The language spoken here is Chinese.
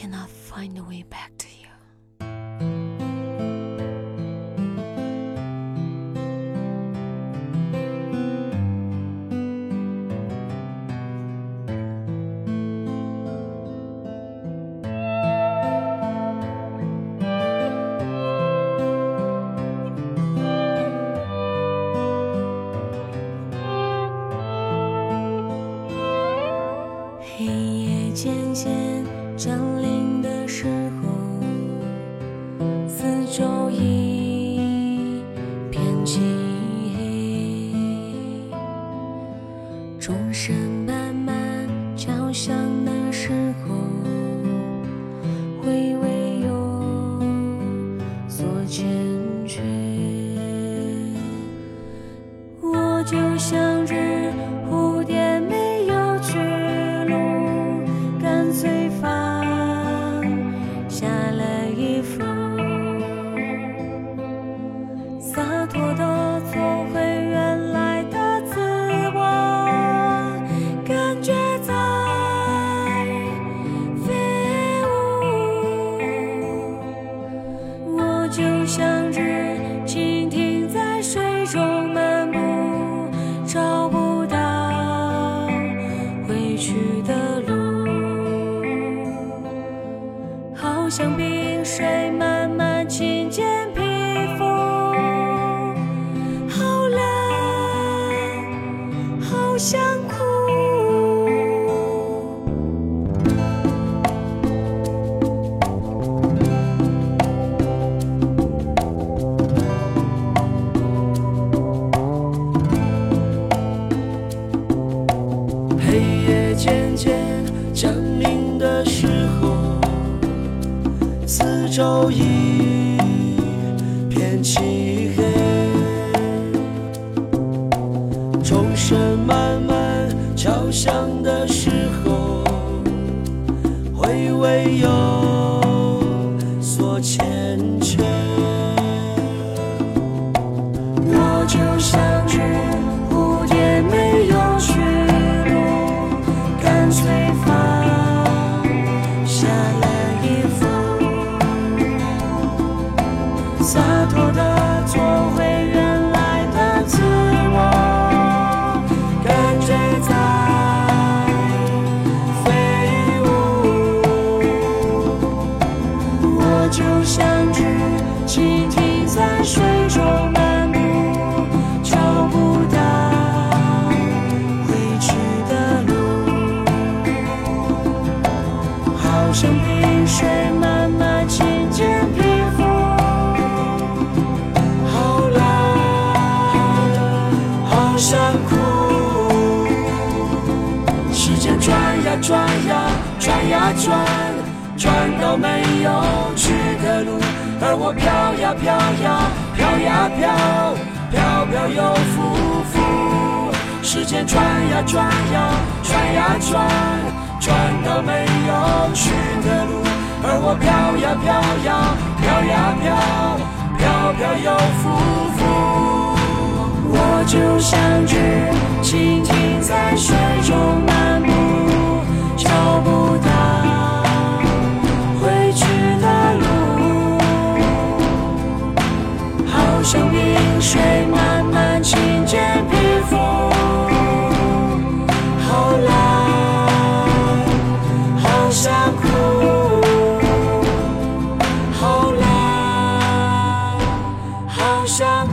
cannot find a way back to you. “黑夜渐渐降临的 时候，四周一片漆黑，钟声慢慢敲响脱的做回原来的自我，感觉在飞舞。我就像只蜻蜓在水中漫步，找不到回去的路，好像冰水慢慢侵想哭。黑夜渐渐降临的时候，四周一片漆黑，唯有水中漫步，找不到回去的路，好像冰水慢慢浸解皮肤，好冷，好想哭。时间转。呀转。呀转。呀转，转。到没有去的路。而我飘呀飘呀飘呀飘，飘飘又浮浮。时间转呀转呀转呀转，转到没有去的路，而我飘呀飘呀飘呀飘，飘飘又浮浮。我就像只不想